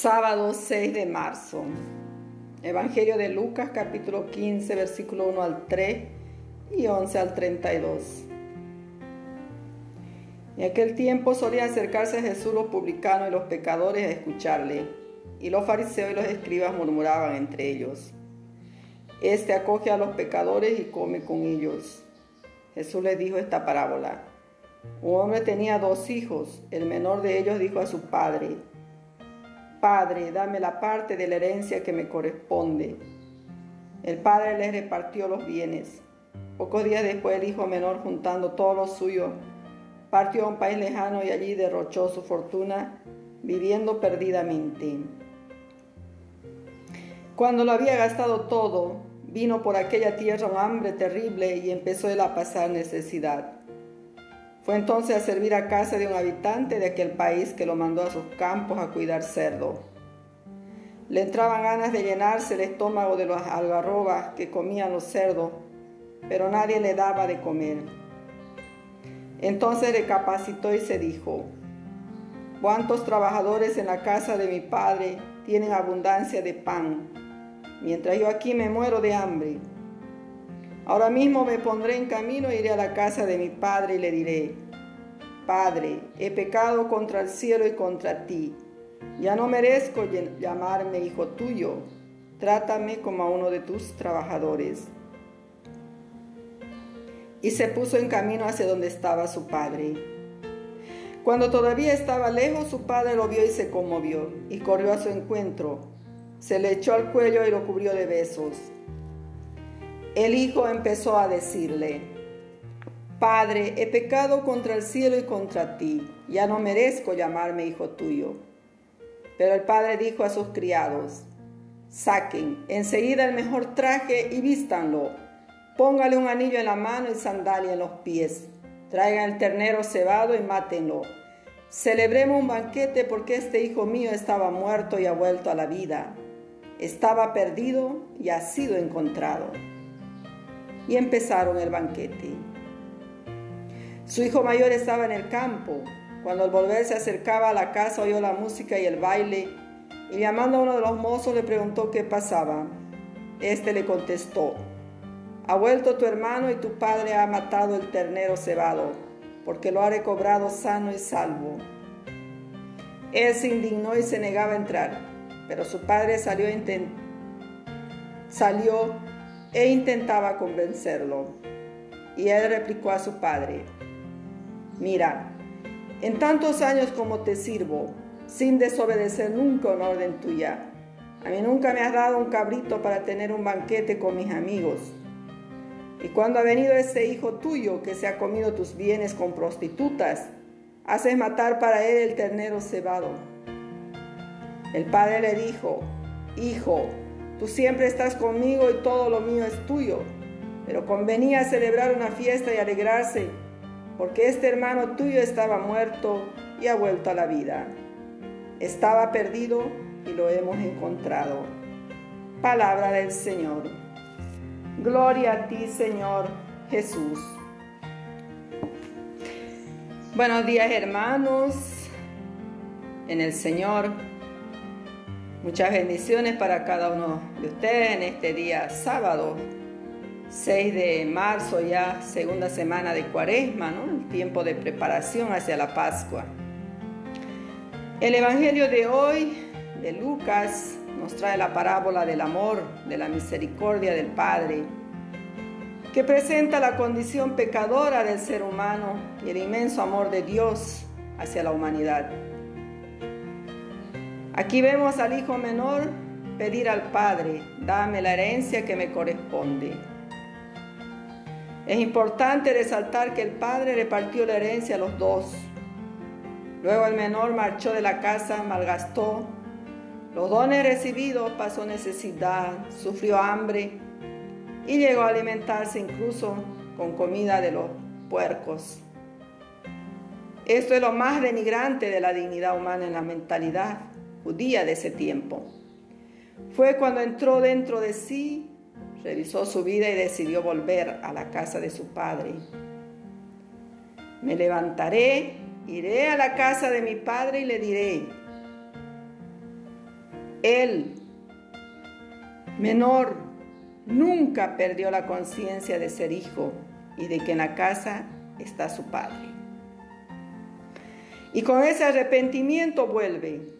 Sábado 6 de marzo. Evangelio de Lucas capítulo 15 versículo 1 al 3 y 11 al 32. En aquel tiempo solía acercarse a Jesús los publicanos y los pecadores a escucharle, y los fariseos y los escribas murmuraban entre ellos. Este acoge a los pecadores y come con ellos. Jesús les dijo esta parábola. Un hombre tenía dos hijos. El menor de ellos dijo a su padre, Padre, dame la parte de la herencia que me corresponde. El padre le repartió los bienes. Pocos días después el hijo menor, juntando todo lo suyo, partió a un país lejano y allí derrochó su fortuna, viviendo perdidamente. Cuando lo había gastado todo, vino por aquella tierra un hambre terrible y empezó él a pasar necesidad. Fue entonces a servir a casa de un habitante de aquel país que lo mandó a sus campos a cuidar cerdo. Le entraban ganas de llenarse el estómago de las algarrobas que comían los cerdos, pero nadie le daba de comer. Entonces recapacitó y se dijo, ¿cuántos trabajadores en la casa de mi padre tienen abundancia de pan, mientras yo aquí me muero de hambre? Ahora mismo me pondré en camino e iré a la casa de mi padre y le diré, Padre, he pecado contra el cielo y contra ti. Ya no merezco llamarme hijo tuyo. Trátame como a uno de tus trabajadores. Y se puso en camino hacia donde estaba su padre. Cuando todavía estaba lejos, su padre lo vio y se conmovió, y corrió a su encuentro. Se le echó al cuello y lo cubrió de besos. El hijo empezó a decirle, Padre, he pecado contra el cielo y contra ti, ya no merezco llamarme hijo tuyo. Pero el padre dijo a sus criados, saquen enseguida el mejor traje y vístanlo, póngale un anillo en la mano y sandalia en los pies, traigan el ternero cebado y mátenlo. Celebremos un banquete porque este hijo mío estaba muerto y ha vuelto a la vida. Estaba perdido y ha sido encontrado y empezaron el banquete. Su hijo mayor estaba en el campo. Cuando al volver se acercaba a la casa oyó la música y el baile y llamando a uno de los mozos le preguntó qué pasaba. Este le contestó, ha vuelto tu hermano y tu padre ha matado el ternero cebado, porque lo ha recobrado sano y salvo. Él se indignó y se negaba a entrar, pero su padre salió, salió e intentaba convencerlo. Y él replicó a su padre, mira, en tantos años como te sirvo, sin desobedecer nunca una orden tuya, a mí nunca me has dado un cabrito para tener un banquete con mis amigos. Y cuando ha venido ese hijo tuyo que se ha comido tus bienes con prostitutas, haces matar para él el ternero cebado. El padre le dijo, Hijo, Tú siempre estás conmigo y todo lo mío es tuyo. Pero convenía celebrar una fiesta y alegrarse, porque este hermano tuyo estaba muerto y ha vuelto a la vida. Estaba perdido y lo hemos encontrado. Palabra del Señor. Gloria a ti, Señor Jesús. Buenos días, hermanos, en el Señor. Muchas bendiciones para cada uno de ustedes en este día sábado, 6 de marzo, ya segunda semana de cuaresma, ¿no? el tiempo de preparación hacia la Pascua. El Evangelio de hoy, de Lucas, nos trae la parábola del amor, de la misericordia del Padre, que presenta la condición pecadora del ser humano y el inmenso amor de Dios hacia la humanidad. Aquí vemos al hijo menor pedir al padre, dame la herencia que me corresponde. Es importante resaltar que el padre repartió la herencia a los dos. Luego el menor marchó de la casa, malgastó los dones recibidos, pasó necesidad, sufrió hambre y llegó a alimentarse incluso con comida de los puercos. Esto es lo más denigrante de la dignidad humana en la mentalidad judía de ese tiempo. Fue cuando entró dentro de sí, revisó su vida y decidió volver a la casa de su padre. Me levantaré, iré a la casa de mi padre y le diré, Él, menor, nunca perdió la conciencia de ser hijo y de que en la casa está su padre. Y con ese arrepentimiento vuelve.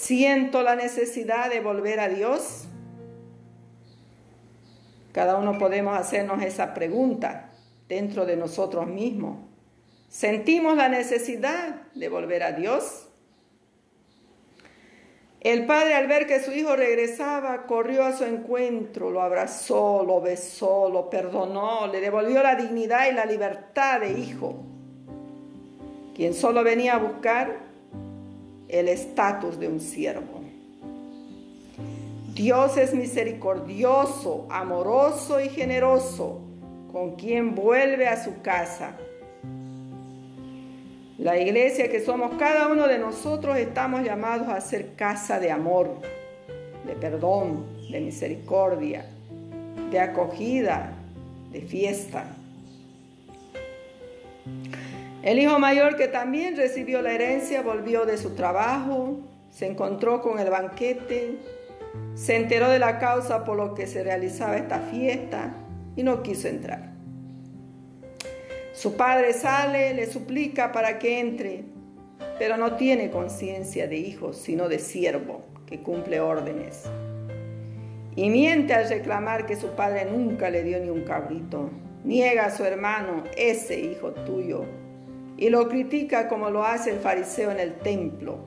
Siento la necesidad de volver a Dios. Cada uno podemos hacernos esa pregunta dentro de nosotros mismos. ¿Sentimos la necesidad de volver a Dios? El padre al ver que su hijo regresaba, corrió a su encuentro, lo abrazó, lo besó, lo perdonó, le devolvió la dignidad y la libertad de hijo, quien solo venía a buscar el estatus de un siervo. Dios es misericordioso, amoroso y generoso, con quien vuelve a su casa la iglesia que somos cada uno de nosotros estamos llamados a ser casa de amor, de perdón, de misericordia, de acogida, de fiesta. El hijo mayor que también recibió la herencia volvió de su trabajo, se encontró con el banquete, se enteró de la causa por lo que se realizaba esta fiesta y no quiso entrar. Su padre sale, le suplica para que entre, pero no tiene conciencia de hijo, sino de siervo que cumple órdenes. Y miente al reclamar que su padre nunca le dio ni un cabrito. Niega a su hermano, ese hijo tuyo, y lo critica como lo hace el fariseo en el templo.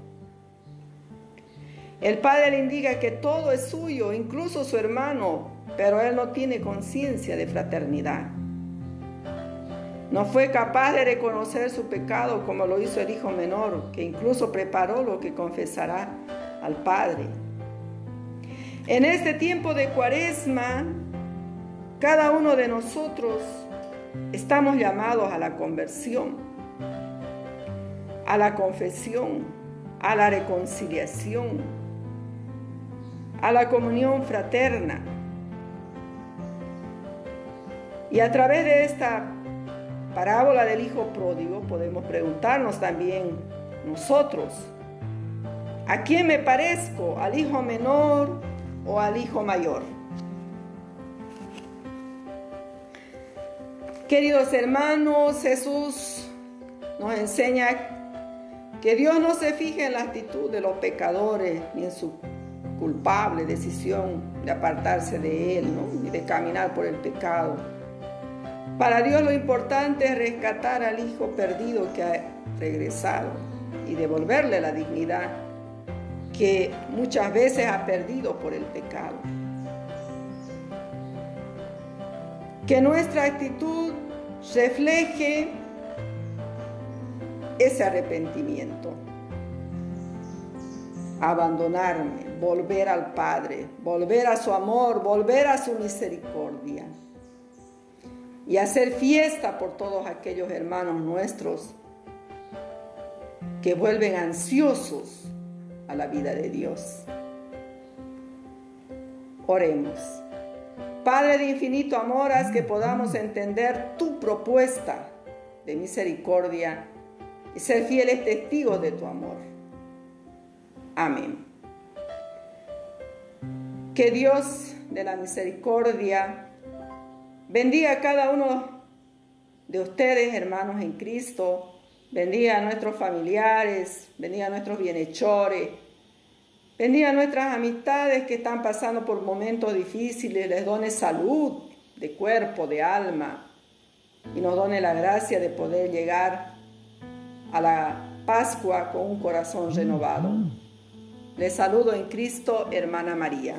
El padre le indica que todo es suyo, incluso su hermano, pero él no tiene conciencia de fraternidad. No fue capaz de reconocer su pecado como lo hizo el hijo menor, que incluso preparó lo que confesará al Padre. En este tiempo de cuaresma, cada uno de nosotros estamos llamados a la conversión, a la confesión, a la reconciliación, a la comunión fraterna. Y a través de esta parábola del hijo pródigo podemos preguntarnos también nosotros, ¿a quién me parezco? ¿Al hijo menor o al hijo mayor? Queridos hermanos, Jesús nos enseña que Dios no se fija en la actitud de los pecadores ni en su culpable decisión de apartarse de Él, ni de caminar por el pecado para Dios lo importante es rescatar al hijo perdido que ha regresado y devolverle la dignidad que muchas veces ha perdido por el pecado. Que nuestra actitud refleje ese arrepentimiento. Abandonarme, volver al Padre, volver a su amor, volver a su misericordia y hacer fiesta por todos aquellos hermanos nuestros que vuelven ansiosos a la vida de Dios. Oremos. Padre de infinito amor, haz que podamos entender tu propuesta de misericordia y ser fieles testigos de tu amor. Amén. Que Dios de la misericordia Bendiga a cada uno de ustedes, hermanos en Cristo. Bendiga a nuestros familiares, bendiga a nuestros bienhechores. Bendiga a nuestras amistades que están pasando por momentos difíciles. Les done salud de cuerpo, de alma. Y nos done la gracia de poder llegar a la Pascua con un corazón renovado. Les saludo en Cristo, hermana María.